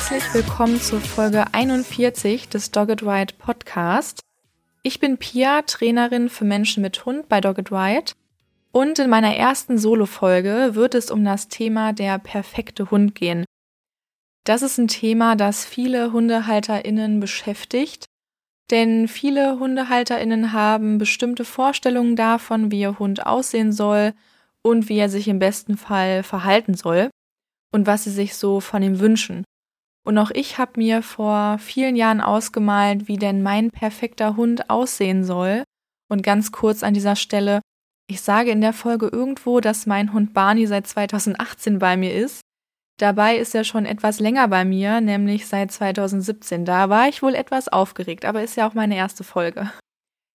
Herzlich willkommen zur Folge 41 des Dogged Ride Podcast. Ich bin Pia, Trainerin für Menschen mit Hund bei Dogged Ride. Und in meiner ersten Solo-Folge wird es um das Thema der perfekte Hund gehen. Das ist ein Thema, das viele HundehalterInnen beschäftigt. Denn viele HundehalterInnen haben bestimmte Vorstellungen davon, wie ihr Hund aussehen soll und wie er sich im besten Fall verhalten soll und was sie sich so von ihm wünschen. Und auch ich habe mir vor vielen Jahren ausgemalt, wie denn mein perfekter Hund aussehen soll. Und ganz kurz an dieser Stelle, ich sage in der Folge irgendwo, dass mein Hund Barney seit 2018 bei mir ist. Dabei ist er schon etwas länger bei mir, nämlich seit 2017. Da war ich wohl etwas aufgeregt, aber ist ja auch meine erste Folge.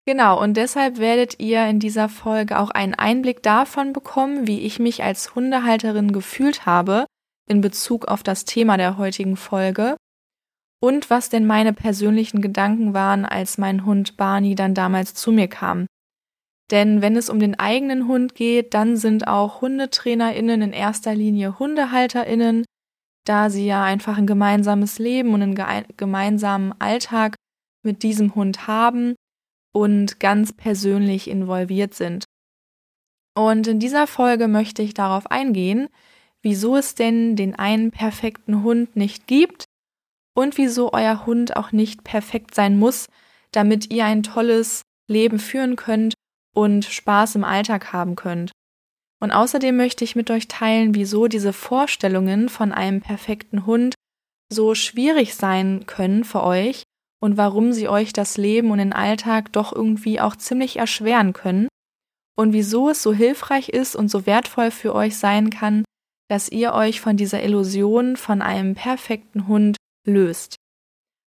Genau, und deshalb werdet ihr in dieser Folge auch einen Einblick davon bekommen, wie ich mich als Hundehalterin gefühlt habe, in Bezug auf das Thema der heutigen Folge und was denn meine persönlichen Gedanken waren, als mein Hund Barney dann damals zu mir kam. Denn wenn es um den eigenen Hund geht, dann sind auch Hundetrainerinnen in erster Linie Hundehalterinnen, da sie ja einfach ein gemeinsames Leben und einen gemeinsamen Alltag mit diesem Hund haben und ganz persönlich involviert sind. Und in dieser Folge möchte ich darauf eingehen, wieso es denn den einen perfekten Hund nicht gibt und wieso euer Hund auch nicht perfekt sein muss, damit ihr ein tolles Leben führen könnt und Spaß im Alltag haben könnt. Und außerdem möchte ich mit euch teilen, wieso diese Vorstellungen von einem perfekten Hund so schwierig sein können für euch und warum sie euch das Leben und den Alltag doch irgendwie auch ziemlich erschweren können und wieso es so hilfreich ist und so wertvoll für euch sein kann, dass ihr euch von dieser Illusion von einem perfekten Hund löst.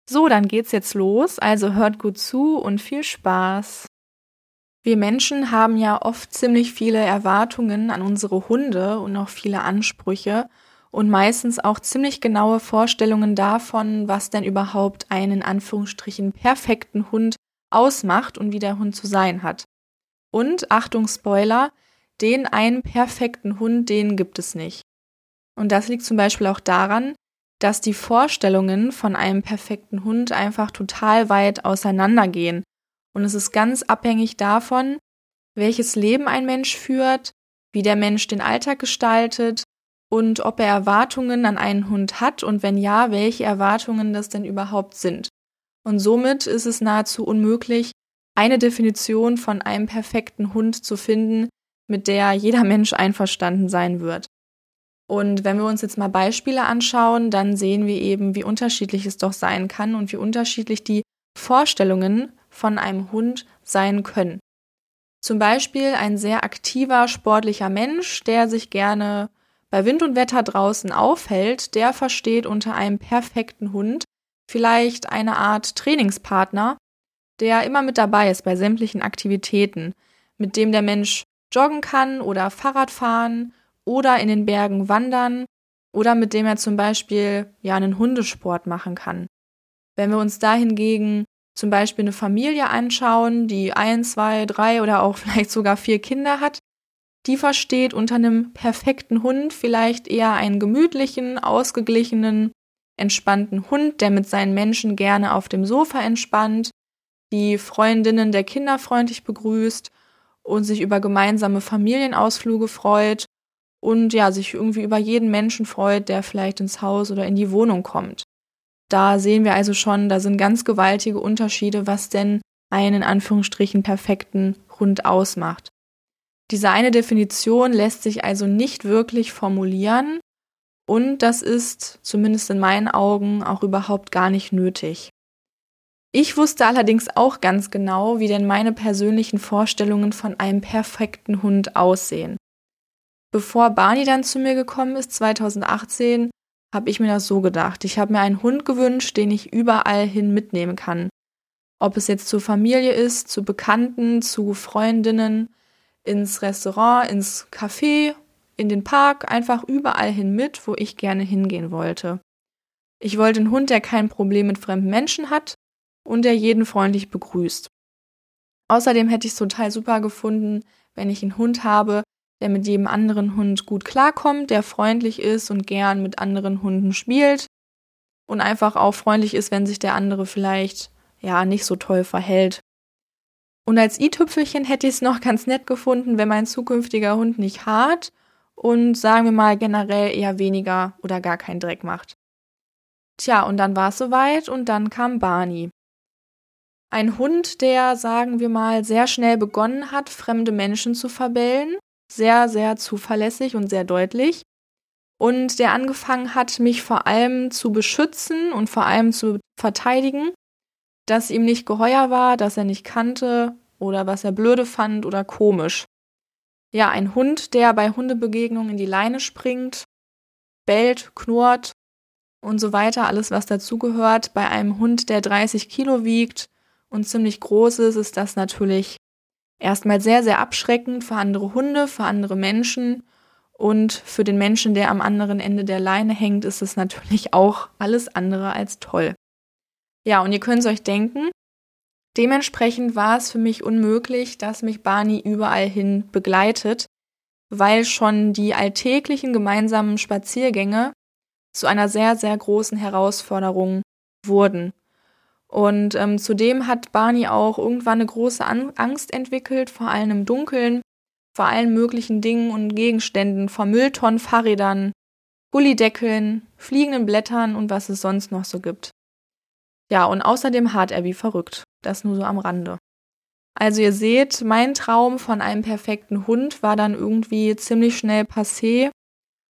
So, dann geht's jetzt los, also hört gut zu und viel Spaß. Wir Menschen haben ja oft ziemlich viele Erwartungen an unsere Hunde und auch viele Ansprüche und meistens auch ziemlich genaue Vorstellungen davon, was denn überhaupt einen in Anführungsstrichen perfekten Hund ausmacht und wie der Hund zu sein hat. Und Achtung Spoiler, den einen perfekten Hund, den gibt es nicht. Und das liegt zum Beispiel auch daran, dass die Vorstellungen von einem perfekten Hund einfach total weit auseinandergehen. Und es ist ganz abhängig davon, welches Leben ein Mensch führt, wie der Mensch den Alltag gestaltet und ob er Erwartungen an einen Hund hat und wenn ja, welche Erwartungen das denn überhaupt sind. Und somit ist es nahezu unmöglich, eine Definition von einem perfekten Hund zu finden, mit der jeder Mensch einverstanden sein wird. Und wenn wir uns jetzt mal Beispiele anschauen, dann sehen wir eben, wie unterschiedlich es doch sein kann und wie unterschiedlich die Vorstellungen von einem Hund sein können. Zum Beispiel ein sehr aktiver, sportlicher Mensch, der sich gerne bei Wind und Wetter draußen aufhält, der versteht unter einem perfekten Hund vielleicht eine Art Trainingspartner, der immer mit dabei ist bei sämtlichen Aktivitäten, mit dem der Mensch joggen kann oder Fahrrad fahren oder in den Bergen wandern oder mit dem er zum Beispiel ja einen Hundesport machen kann. Wenn wir uns da hingegen zum Beispiel eine Familie anschauen, die ein, zwei, drei oder auch vielleicht sogar vier Kinder hat, die versteht unter einem perfekten Hund vielleicht eher einen gemütlichen, ausgeglichenen, entspannten Hund, der mit seinen Menschen gerne auf dem Sofa entspannt, die Freundinnen der Kinder freundlich begrüßt und sich über gemeinsame Familienausflüge freut und ja, sich irgendwie über jeden Menschen freut, der vielleicht ins Haus oder in die Wohnung kommt. Da sehen wir also schon, da sind ganz gewaltige Unterschiede, was denn einen in Anführungsstrichen perfekten Hund ausmacht. Diese eine Definition lässt sich also nicht wirklich formulieren und das ist zumindest in meinen Augen auch überhaupt gar nicht nötig. Ich wusste allerdings auch ganz genau, wie denn meine persönlichen Vorstellungen von einem perfekten Hund aussehen. Bevor Barney dann zu mir gekommen ist, 2018, habe ich mir das so gedacht. Ich habe mir einen Hund gewünscht, den ich überall hin mitnehmen kann. Ob es jetzt zur Familie ist, zu Bekannten, zu Freundinnen, ins Restaurant, ins Café, in den Park, einfach überall hin mit, wo ich gerne hingehen wollte. Ich wollte einen Hund, der kein Problem mit fremden Menschen hat und der jeden freundlich begrüßt. Außerdem hätte ich es total super gefunden, wenn ich einen Hund habe, der mit jedem anderen Hund gut klarkommt, der freundlich ist und gern mit anderen Hunden spielt und einfach auch freundlich ist, wenn sich der andere vielleicht ja nicht so toll verhält. Und als i-Tüpfelchen hätte ich es noch ganz nett gefunden, wenn mein zukünftiger Hund nicht hart und sagen wir mal generell eher weniger oder gar keinen Dreck macht. Tja, und dann war es soweit und dann kam Barney. Ein Hund, der, sagen wir mal, sehr schnell begonnen hat, fremde Menschen zu verbellen, sehr, sehr zuverlässig und sehr deutlich. Und der angefangen hat, mich vor allem zu beschützen und vor allem zu verteidigen, dass ihm nicht geheuer war, dass er nicht kannte oder was er blöde fand oder komisch. Ja, ein Hund, der bei Hundebegegnungen in die Leine springt, bellt, knurrt und so weiter, alles was dazugehört. Bei einem Hund, der 30 Kilo wiegt und ziemlich groß ist, ist das natürlich erstmal sehr, sehr abschreckend für andere Hunde, für andere Menschen. Und für den Menschen, der am anderen Ende der Leine hängt, ist es natürlich auch alles andere als toll. Ja, und ihr könnt es euch denken, dementsprechend war es für mich unmöglich, dass mich Barney überall hin begleitet, weil schon die alltäglichen gemeinsamen Spaziergänge zu einer sehr, sehr großen Herausforderung wurden. Und ähm, zudem hat Barney auch irgendwann eine große An Angst entwickelt, vor allem im Dunkeln, vor allen möglichen Dingen und Gegenständen, vor Mülltonnen, Fahrrädern, Gullideckeln, fliegenden Blättern und was es sonst noch so gibt. Ja, und außerdem hart er wie verrückt. Das nur so am Rande. Also ihr seht, mein Traum von einem perfekten Hund war dann irgendwie ziemlich schnell passé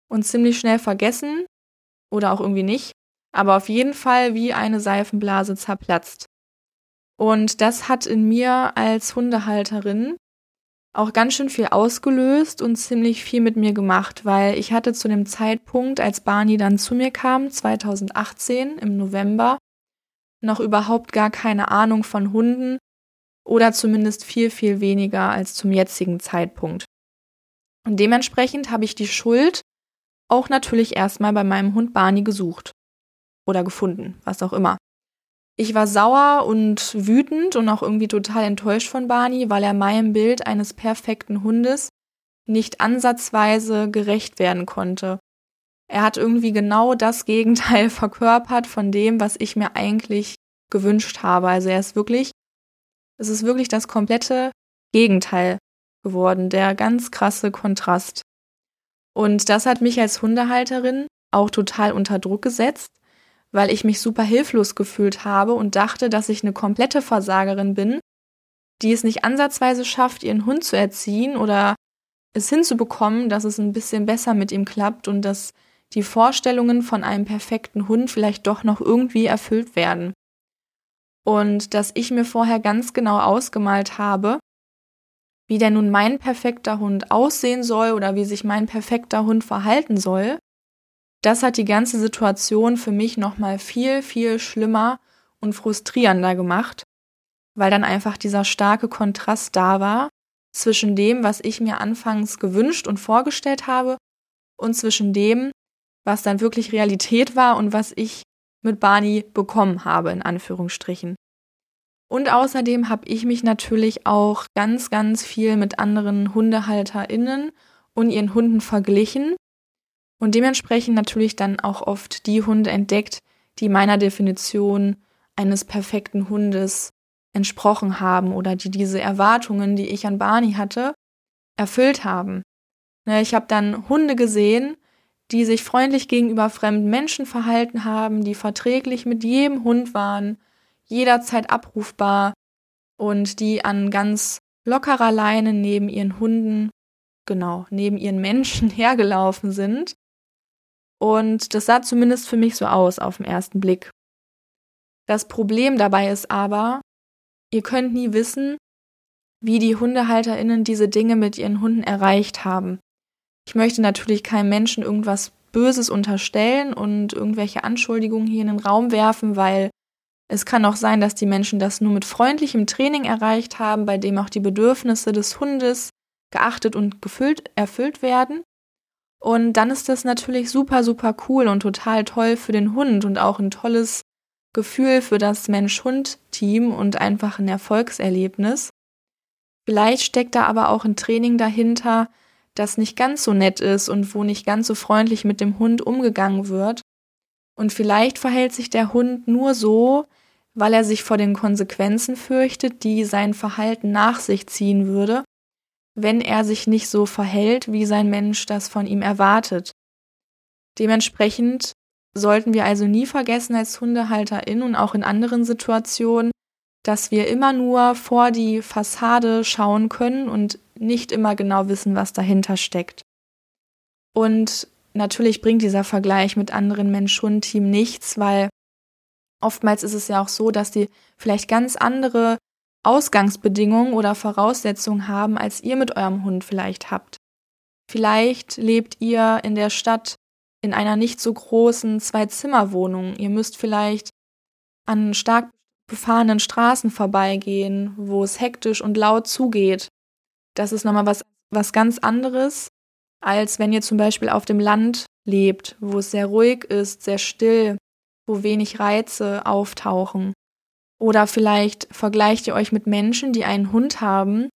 und ziemlich schnell vergessen oder auch irgendwie nicht aber auf jeden Fall wie eine Seifenblase zerplatzt. Und das hat in mir als Hundehalterin auch ganz schön viel ausgelöst und ziemlich viel mit mir gemacht, weil ich hatte zu dem Zeitpunkt, als Barney dann zu mir kam, 2018 im November, noch überhaupt gar keine Ahnung von Hunden oder zumindest viel, viel weniger als zum jetzigen Zeitpunkt. Und dementsprechend habe ich die Schuld auch natürlich erstmal bei meinem Hund Barney gesucht oder gefunden, was auch immer. Ich war sauer und wütend und auch irgendwie total enttäuscht von Barney, weil er meinem Bild eines perfekten Hundes nicht ansatzweise gerecht werden konnte. Er hat irgendwie genau das Gegenteil verkörpert von dem, was ich mir eigentlich gewünscht habe. Also er ist wirklich, es ist wirklich das komplette Gegenteil geworden, der ganz krasse Kontrast. Und das hat mich als Hundehalterin auch total unter Druck gesetzt, weil ich mich super hilflos gefühlt habe und dachte, dass ich eine komplette Versagerin bin, die es nicht ansatzweise schafft, ihren Hund zu erziehen oder es hinzubekommen, dass es ein bisschen besser mit ihm klappt und dass die Vorstellungen von einem perfekten Hund vielleicht doch noch irgendwie erfüllt werden. Und dass ich mir vorher ganz genau ausgemalt habe, wie denn nun mein perfekter Hund aussehen soll oder wie sich mein perfekter Hund verhalten soll das hat die ganze Situation für mich nochmal viel, viel schlimmer und frustrierender gemacht, weil dann einfach dieser starke Kontrast da war zwischen dem, was ich mir anfangs gewünscht und vorgestellt habe und zwischen dem, was dann wirklich Realität war und was ich mit Barney bekommen habe, in Anführungsstrichen. Und außerdem habe ich mich natürlich auch ganz, ganz viel mit anderen HundehalterInnen und ihren Hunden verglichen und dementsprechend natürlich dann auch oft die Hunde entdeckt, die meiner Definition eines perfekten Hundes entsprochen haben oder die diese Erwartungen, die ich an Barney hatte, erfüllt haben. Ne, ich habe dann Hunde gesehen, die sich freundlich gegenüber fremden Menschen verhalten haben, die verträglich mit jedem Hund waren, jederzeit abrufbar und die an ganz lockerer Leine neben ihren Hunden, genau, neben ihren Menschen hergelaufen sind und das sah zumindest für mich so aus auf den ersten Blick. Das Problem dabei ist aber, ihr könnt nie wissen, wie die HundehalterInnen diese Dinge mit ihren Hunden erreicht haben. Ich möchte natürlich keinem Menschen irgendwas Böses unterstellen und irgendwelche Anschuldigungen hier in den Raum werfen, weil es kann auch sein, dass die Menschen das nur mit freundlichem Training erreicht haben, bei dem auch die Bedürfnisse des Hundes geachtet und gefüllt, erfüllt werden. Und dann ist das natürlich super, super cool und total toll für den Hund und auch ein tolles Gefühl für das Mensch-Hund-Team und einfach ein Erfolgserlebnis. Vielleicht steckt da aber auch ein Training dahinter, das nicht ganz so nett ist und wo nicht ganz so freundlich mit dem Hund umgegangen wird. Und vielleicht verhält sich der Hund nur so, weil er sich vor den Konsequenzen fürchtet, die sein Verhalten nach sich ziehen würde, wenn er sich nicht so verhält, wie sein Mensch das von ihm erwartet. Dementsprechend sollten wir also nie vergessen als Hundehalterin und auch in anderen Situationen, dass wir immer nur vor die Fassade schauen können und nicht immer genau wissen, was dahinter steckt. Und natürlich bringt dieser Vergleich mit anderen Mensch-Hund-Team nichts, weil oftmals ist es ja auch so, dass die vielleicht ganz andere Ausgangsbedingungen oder Voraussetzungen haben, als ihr mit eurem Hund vielleicht habt. Vielleicht lebt ihr in der Stadt in einer nicht so großen Zwei-Zimmer-Wohnung. Ihr müsst vielleicht an stark befahrenen Straßen vorbeigehen, wo es hektisch und laut zugeht. Das ist nochmal was, was ganz anderes, als wenn ihr zum Beispiel auf dem Land lebt, wo es sehr ruhig ist, sehr still, wo wenig Reize auftauchen. Oder vielleicht vergleicht ihr euch mit Menschen, die einen Hund haben,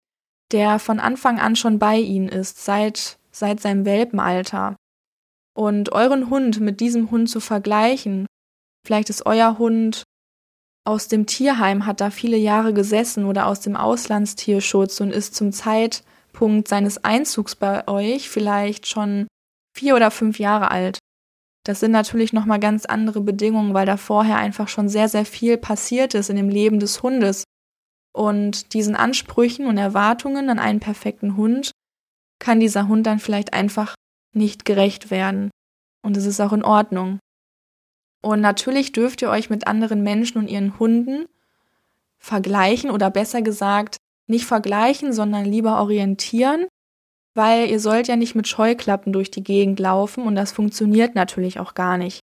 der von Anfang an schon bei ihnen ist, seit, seit seinem Welpenalter. Und euren Hund mit diesem Hund zu vergleichen, vielleicht ist euer Hund aus dem Tierheim, hat da viele Jahre gesessen oder aus dem Auslandstierschutz und ist zum Zeitpunkt seines Einzugs bei euch vielleicht schon vier oder fünf Jahre alt. Das sind natürlich nochmal ganz andere Bedingungen, weil da vorher einfach schon sehr, sehr viel passiert ist in dem Leben des Hundes. Und diesen Ansprüchen und Erwartungen an einen perfekten Hund kann dieser Hund dann vielleicht einfach nicht gerecht werden. Und es ist auch in Ordnung. Und natürlich dürft ihr euch mit anderen Menschen und ihren Hunden vergleichen oder besser gesagt nicht vergleichen, sondern lieber orientieren weil ihr sollt ja nicht mit Scheuklappen durch die Gegend laufen und das funktioniert natürlich auch gar nicht.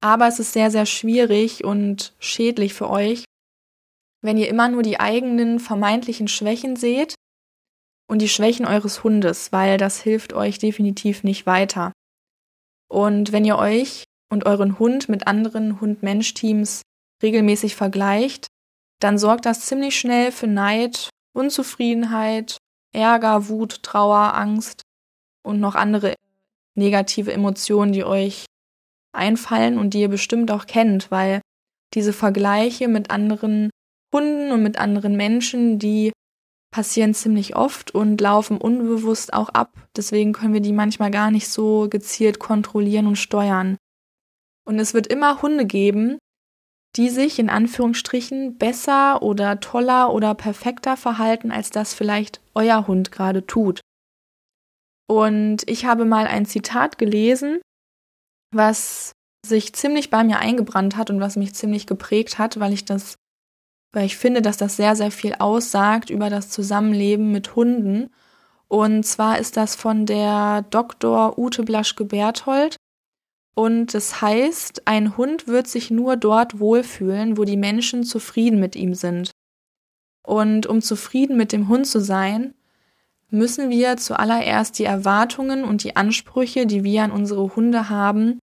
Aber es ist sehr, sehr schwierig und schädlich für euch, wenn ihr immer nur die eigenen vermeintlichen Schwächen seht und die Schwächen eures Hundes, weil das hilft euch definitiv nicht weiter. Und wenn ihr euch und euren Hund mit anderen Hund-Mensch-Teams regelmäßig vergleicht, dann sorgt das ziemlich schnell für Neid, Unzufriedenheit Ärger, Wut, Trauer, Angst und noch andere negative Emotionen, die euch einfallen und die ihr bestimmt auch kennt, weil diese Vergleiche mit anderen Hunden und mit anderen Menschen, die passieren ziemlich oft und laufen unbewusst auch ab. Deswegen können wir die manchmal gar nicht so gezielt kontrollieren und steuern. Und es wird immer Hunde geben, die sich in Anführungsstrichen besser oder toller oder perfekter verhalten, als das vielleicht euer Hund gerade tut. Und ich habe mal ein Zitat gelesen, was sich ziemlich bei mir eingebrannt hat und was mich ziemlich geprägt hat, weil ich das, weil ich finde, dass das sehr, sehr viel aussagt über das Zusammenleben mit Hunden. Und zwar ist das von der Dr. Ute Blaschke-Berthold und das heißt, ein Hund wird sich nur dort wohlfühlen, wo die Menschen zufrieden mit ihm sind. Und um zufrieden mit dem Hund zu sein, müssen wir zuallererst die Erwartungen und die Ansprüche, die wir an unsere Hunde haben,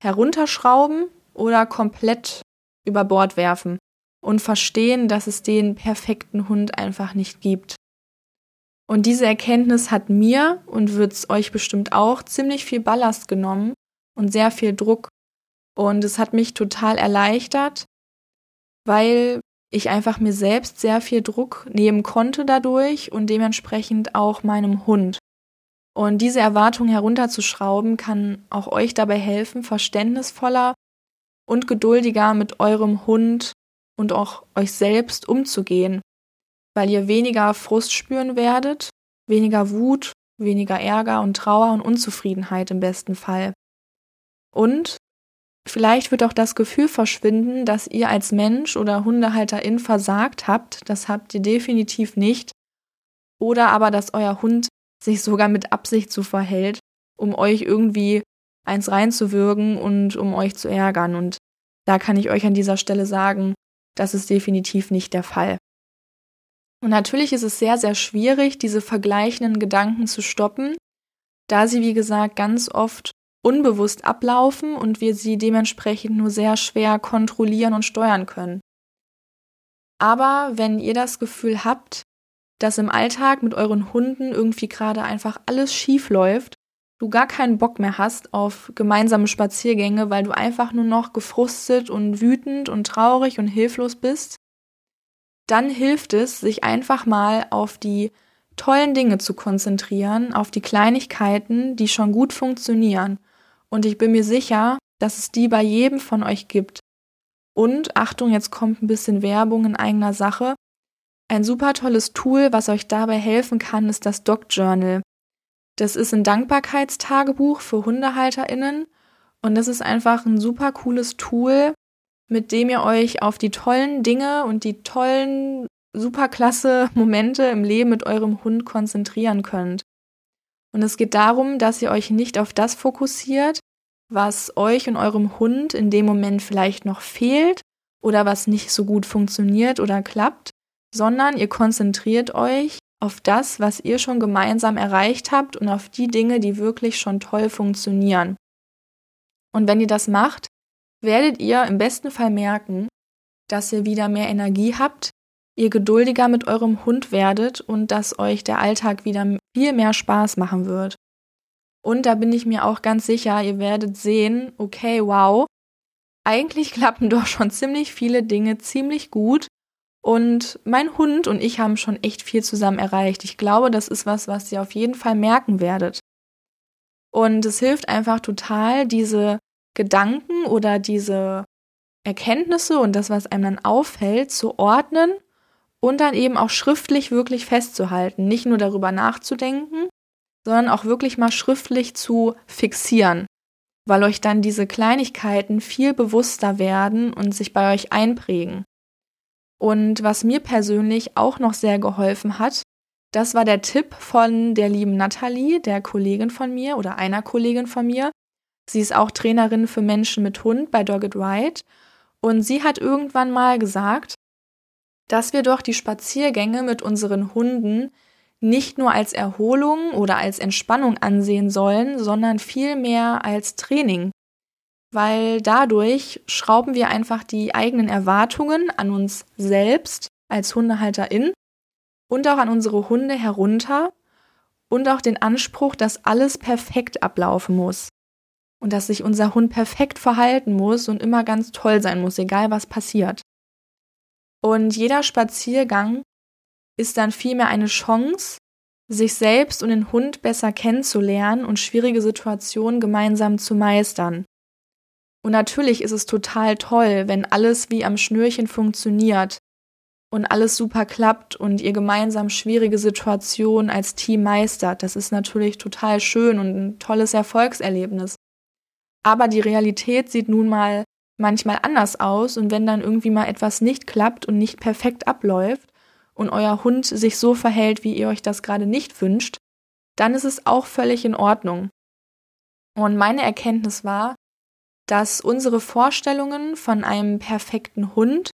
herunterschrauben oder komplett über Bord werfen und verstehen, dass es den perfekten Hund einfach nicht gibt. Und diese Erkenntnis hat mir und wird es euch bestimmt auch ziemlich viel Ballast genommen, und sehr viel Druck. Und es hat mich total erleichtert, weil ich einfach mir selbst sehr viel Druck nehmen konnte dadurch und dementsprechend auch meinem Hund. Und diese Erwartung herunterzuschrauben kann auch euch dabei helfen, verständnisvoller und geduldiger mit eurem Hund und auch euch selbst umzugehen, weil ihr weniger Frust spüren werdet, weniger Wut, weniger Ärger und Trauer und Unzufriedenheit im besten Fall. Und vielleicht wird auch das Gefühl verschwinden, dass ihr als Mensch oder Hundehalterin versagt habt. Das habt ihr definitiv nicht. Oder aber, dass euer Hund sich sogar mit Absicht so verhält, um euch irgendwie eins reinzuwürgen und um euch zu ärgern. Und da kann ich euch an dieser Stelle sagen, das ist definitiv nicht der Fall. Und natürlich ist es sehr, sehr schwierig, diese vergleichenden Gedanken zu stoppen, da sie, wie gesagt, ganz oft unbewusst ablaufen und wir sie dementsprechend nur sehr schwer kontrollieren und steuern können. Aber wenn ihr das Gefühl habt, dass im Alltag mit euren Hunden irgendwie gerade einfach alles schief läuft, du gar keinen Bock mehr hast auf gemeinsame Spaziergänge, weil du einfach nur noch gefrustet und wütend und traurig und hilflos bist, dann hilft es, sich einfach mal auf die tollen Dinge zu konzentrieren, auf die Kleinigkeiten, die schon gut funktionieren. Und ich bin mir sicher, dass es die bei jedem von euch gibt. Und Achtung, jetzt kommt ein bisschen Werbung in eigener Sache. Ein super tolles Tool, was euch dabei helfen kann, ist das Dog Journal. Das ist ein Dankbarkeitstagebuch für HundehalterInnen und das ist einfach ein super cooles Tool, mit dem ihr euch auf die tollen Dinge und die tollen, superklasse Momente im Leben mit eurem Hund konzentrieren könnt. Und es geht darum, dass ihr euch nicht auf das fokussiert, was euch und eurem Hund in dem Moment vielleicht noch fehlt oder was nicht so gut funktioniert oder klappt, sondern ihr konzentriert euch auf das, was ihr schon gemeinsam erreicht habt und auf die Dinge, die wirklich schon toll funktionieren. Und wenn ihr das macht, werdet ihr im besten Fall merken, dass ihr wieder mehr Energie habt, ihr geduldiger mit eurem Hund werdet und dass euch der Alltag wieder viel mehr Spaß machen wird. Und da bin ich mir auch ganz sicher, ihr werdet sehen, okay, wow, eigentlich klappen doch schon ziemlich viele Dinge ziemlich gut und mein Hund und ich haben schon echt viel zusammen erreicht. Ich glaube, das ist was, was ihr auf jeden Fall merken werdet. Und es hilft einfach total, diese Gedanken oder diese Erkenntnisse und das, was einem dann auffällt, zu ordnen und dann eben auch schriftlich wirklich festzuhalten. Nicht nur darüber nachzudenken, sondern auch wirklich mal schriftlich zu fixieren, weil euch dann diese Kleinigkeiten viel bewusster werden und sich bei euch einprägen. Und was mir persönlich auch noch sehr geholfen hat, das war der Tipp von der lieben Natalie, der Kollegin von mir oder einer Kollegin von mir. Sie ist auch Trainerin für Menschen mit Hund bei Dogged Ride. Und sie hat irgendwann mal gesagt, dass wir doch die Spaziergänge mit unseren Hunden nicht nur als Erholung oder als Entspannung ansehen sollen, sondern vielmehr als Training weil dadurch schrauben wir einfach die eigenen Erwartungen an uns selbst als Hundehalterin und auch an unsere Hunde herunter und auch den Anspruch, dass alles perfekt ablaufen muss und dass sich unser Hund perfekt verhalten muss und immer ganz toll sein muss, egal was passiert. Und jeder Spaziergang ist dann vielmehr eine Chance, sich selbst und den Hund besser kennenzulernen und schwierige Situationen gemeinsam zu meistern. Und natürlich ist es total toll, wenn alles wie am Schnürchen funktioniert und alles super klappt und ihr gemeinsam schwierige Situationen als Team meistert. Das ist natürlich total schön und ein tolles Erfolgserlebnis. Aber die Realität sieht nun mal manchmal anders aus und wenn dann irgendwie mal etwas nicht klappt und nicht perfekt abläuft und euer Hund sich so verhält, wie ihr euch das gerade nicht wünscht, dann ist es auch völlig in Ordnung. Und meine Erkenntnis war, dass unsere Vorstellungen von einem perfekten Hund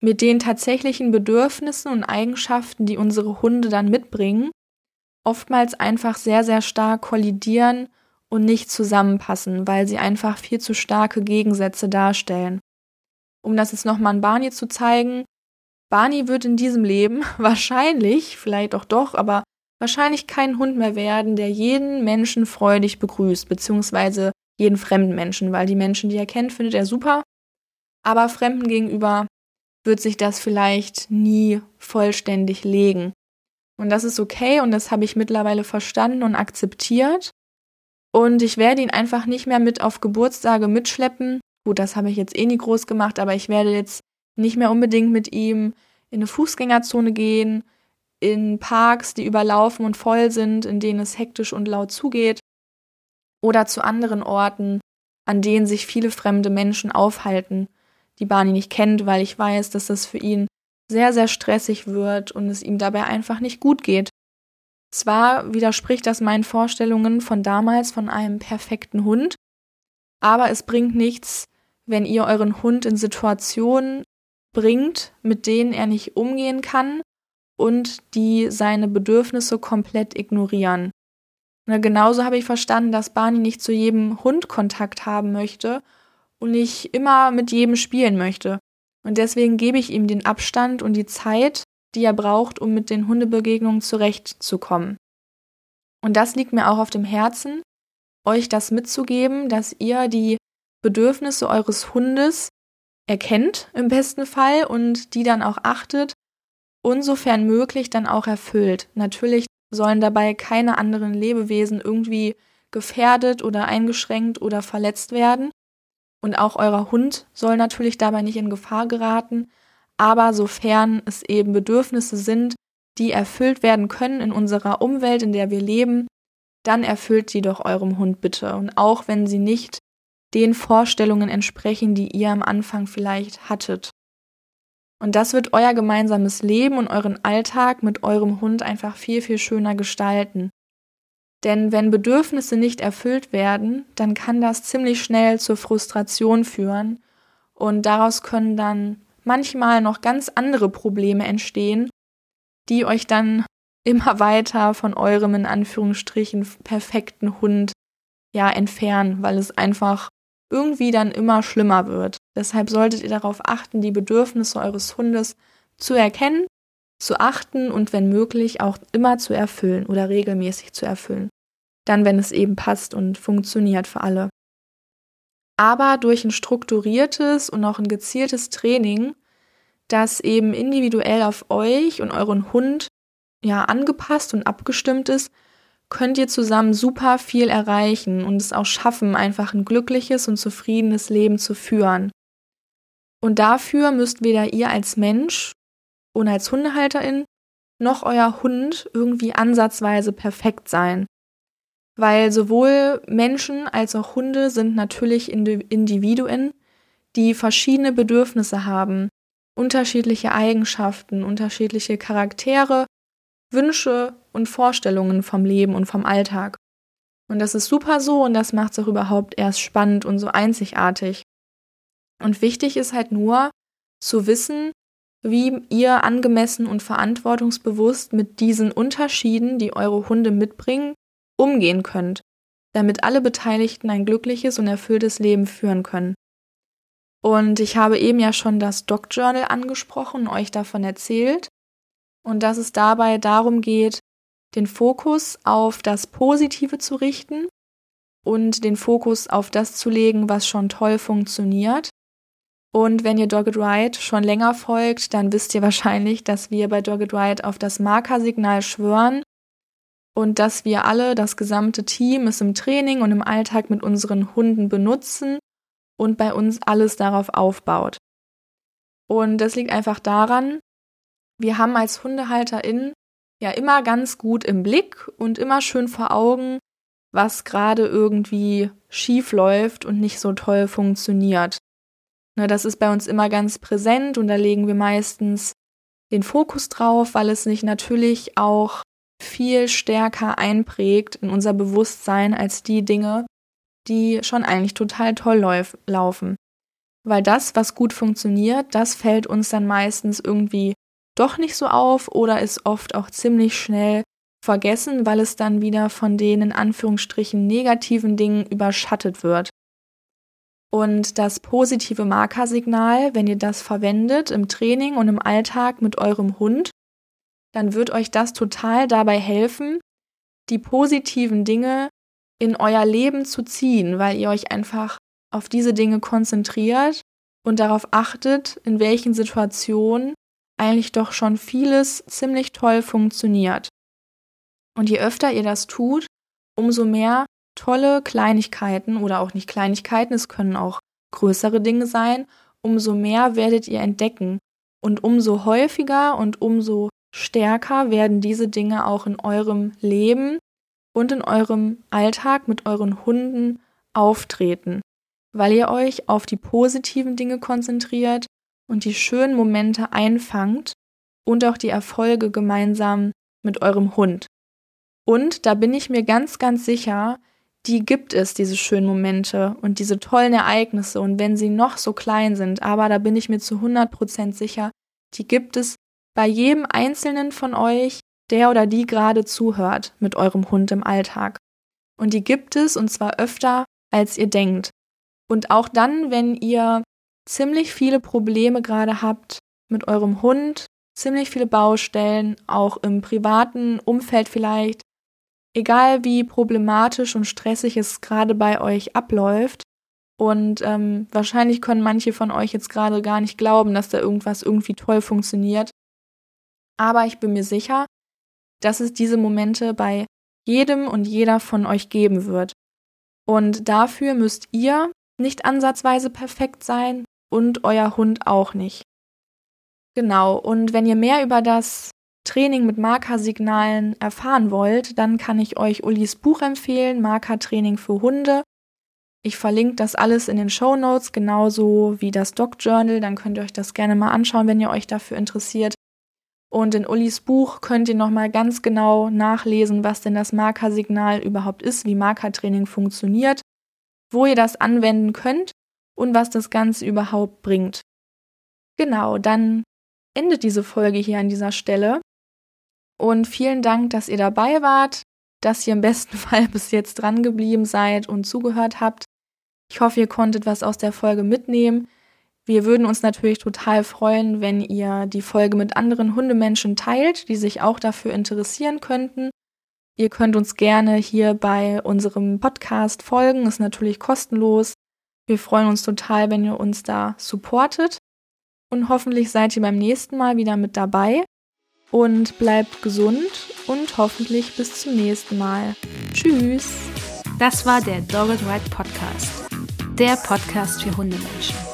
mit den tatsächlichen Bedürfnissen und Eigenschaften, die unsere Hunde dann mitbringen, oftmals einfach sehr, sehr stark kollidieren und nicht zusammenpassen, weil sie einfach viel zu starke Gegensätze darstellen. Um das jetzt nochmal an Barney zu zeigen, Barney wird in diesem Leben wahrscheinlich, vielleicht auch doch, aber wahrscheinlich kein Hund mehr werden, der jeden Menschen freudig begrüßt, beziehungsweise jeden fremden Menschen, weil die Menschen, die er kennt, findet er super. Aber Fremden gegenüber wird sich das vielleicht nie vollständig legen. Und das ist okay und das habe ich mittlerweile verstanden und akzeptiert. Und ich werde ihn einfach nicht mehr mit auf Geburtstage mitschleppen. Gut, das habe ich jetzt eh nie groß gemacht, aber ich werde jetzt nicht mehr unbedingt mit ihm in eine Fußgängerzone gehen, in Parks, die überlaufen und voll sind, in denen es hektisch und laut zugeht oder zu anderen Orten, an denen sich viele fremde Menschen aufhalten, die Barney nicht kennt, weil ich weiß, dass das für ihn sehr, sehr stressig wird und es ihm dabei einfach nicht gut geht. Zwar widerspricht das meinen Vorstellungen von damals von einem perfekten Hund, aber es bringt nichts, wenn ihr euren Hund in Situationen bringt, mit denen er nicht umgehen kann und die seine Bedürfnisse komplett ignorieren. Und genauso habe ich verstanden, dass Barney nicht zu jedem Hund Kontakt haben möchte und nicht immer mit jedem spielen möchte. Und deswegen gebe ich ihm den Abstand und die Zeit, die er braucht, um mit den Hundebegegnungen zurechtzukommen. Und das liegt mir auch auf dem Herzen, euch das mitzugeben, dass ihr die Bedürfnisse eures Hundes erkennt im besten Fall und die dann auch achtet und sofern möglich dann auch erfüllt. Natürlich sollen dabei keine anderen Lebewesen irgendwie gefährdet oder eingeschränkt oder verletzt werden. Und auch euer Hund soll natürlich dabei nicht in Gefahr geraten. Aber sofern es eben Bedürfnisse sind, die erfüllt werden können in unserer Umwelt, in der wir leben, dann erfüllt sie doch eurem Hund bitte. Und auch wenn sie nicht den Vorstellungen entsprechen, die ihr am Anfang vielleicht hattet. Und das wird euer gemeinsames Leben und euren Alltag mit eurem Hund einfach viel, viel schöner gestalten. Denn wenn Bedürfnisse nicht erfüllt werden, dann kann das ziemlich schnell zur Frustration führen und daraus können dann manchmal noch ganz andere Probleme entstehen, die euch dann immer weiter von eurem in Anführungsstrichen perfekten Hund ja entfernen, weil es einfach irgendwie dann immer schlimmer wird. Deshalb solltet ihr darauf achten, die Bedürfnisse eures Hundes zu erkennen, zu achten und wenn möglich auch immer zu erfüllen oder regelmäßig zu erfüllen. Dann, wenn es eben passt und funktioniert für alle. Aber durch ein strukturiertes und auch ein gezieltes Training, das eben individuell auf euch und euren Hund ja angepasst und abgestimmt ist, könnt ihr zusammen super viel erreichen und es auch schaffen, einfach ein glückliches und zufriedenes Leben zu führen. Und dafür müsst weder ihr als Mensch und als Hundehalterin noch euer Hund irgendwie ansatzweise perfekt sein. Weil sowohl Menschen als auch Hunde sind natürlich Individuen, die verschiedene Bedürfnisse haben, unterschiedliche Eigenschaften, unterschiedliche Charaktere Wünsche und Vorstellungen vom Leben und vom Alltag. Und das ist super so und das macht es auch überhaupt erst spannend und so einzigartig. Und wichtig ist halt nur zu wissen, wie ihr angemessen und verantwortungsbewusst mit diesen Unterschieden, die eure Hunde mitbringen, umgehen könnt, damit alle Beteiligten ein glückliches und erfülltes Leben führen können. Und ich habe eben ja schon das Doc Journal angesprochen und euch davon erzählt und dass es dabei darum geht, den Fokus auf das Positive zu richten und den Fokus auf das zu legen, was schon toll funktioniert. Und wenn ihr Dogged Ride schon länger folgt, dann wisst ihr wahrscheinlich, dass wir bei Dogged Ride auf das Markersignal schwören und dass wir alle, das gesamte Team, es im Training und im Alltag mit unseren Hunden benutzen und bei uns alles darauf aufbaut. Und das liegt einfach daran, wir haben als HundehalterInnen ja immer ganz gut im Blick und immer schön vor Augen, was gerade irgendwie schief läuft und nicht so toll funktioniert. Ne, das ist bei uns immer ganz präsent und da legen wir meistens den Fokus drauf, weil es sich natürlich auch viel stärker einprägt in unser Bewusstsein als die Dinge, die schon eigentlich total toll lauf laufen. Weil das, was gut funktioniert, das fällt uns dann meistens irgendwie doch nicht so auf oder ist oft auch ziemlich schnell vergessen, weil es dann wieder von den in Anführungsstrichen negativen Dingen überschattet wird. Und das positive Markersignal, wenn ihr das verwendet im Training und im Alltag mit eurem Hund, dann wird euch das total dabei helfen, die positiven Dinge in euer Leben zu ziehen, weil ihr euch einfach auf diese Dinge konzentriert und darauf achtet, in welchen Situationen eigentlich doch schon vieles ziemlich toll funktioniert. Und je öfter ihr das tut, umso mehr tolle Kleinigkeiten oder auch nicht Kleinigkeiten, es können auch größere Dinge sein, umso mehr werdet ihr entdecken. Und umso häufiger und umso stärker werden diese Dinge auch in eurem Leben und in eurem Alltag mit euren Hunden auftreten, weil ihr euch auf die positiven Dinge konzentriert und die schönen Momente einfangt und auch die Erfolge gemeinsam mit eurem Hund. Und da bin ich mir ganz, ganz sicher, die gibt es, diese schönen Momente und diese tollen Ereignisse. Und wenn sie noch so klein sind, aber da bin ich mir zu 100% sicher, die gibt es bei jedem Einzelnen von euch, der oder die gerade zuhört mit eurem Hund im Alltag. Und die gibt es und zwar öfter, als ihr denkt. Und auch dann, wenn ihr ziemlich viele Probleme gerade habt mit eurem Hund, ziemlich viele Baustellen, auch im privaten Umfeld vielleicht, egal wie problematisch und stressig es gerade bei euch abläuft. Und ähm, wahrscheinlich können manche von euch jetzt gerade gar nicht glauben, dass da irgendwas irgendwie toll funktioniert. Aber ich bin mir sicher, dass es diese Momente bei jedem und jeder von euch geben wird. Und dafür müsst ihr nicht ansatzweise perfekt sein und euer Hund auch nicht. Genau, und wenn ihr mehr über das Training mit Markersignalen erfahren wollt, dann kann ich euch Ulis Buch empfehlen, Markertraining für Hunde. Ich verlinke das alles in den Show Notes, genauso wie das Dog Journal. Dann könnt ihr euch das gerne mal anschauen, wenn ihr euch dafür interessiert. Und in Ulis Buch könnt ihr nochmal ganz genau nachlesen, was denn das Markersignal überhaupt ist, wie Markertraining funktioniert, wo ihr das anwenden könnt und was das Ganze überhaupt bringt. Genau, dann endet diese Folge hier an dieser Stelle. Und vielen Dank, dass ihr dabei wart, dass ihr im besten Fall bis jetzt dran geblieben seid und zugehört habt. Ich hoffe, ihr konntet was aus der Folge mitnehmen. Wir würden uns natürlich total freuen, wenn ihr die Folge mit anderen Hundemenschen teilt, die sich auch dafür interessieren könnten. Ihr könnt uns gerne hier bei unserem Podcast folgen, ist natürlich kostenlos. Wir freuen uns total, wenn ihr uns da supportet. Und hoffentlich seid ihr beim nächsten Mal wieder mit dabei und bleibt gesund und hoffentlich bis zum nächsten Mal. Tschüss. Das war der Dogged Ride Podcast, der Podcast für Hundemenschen.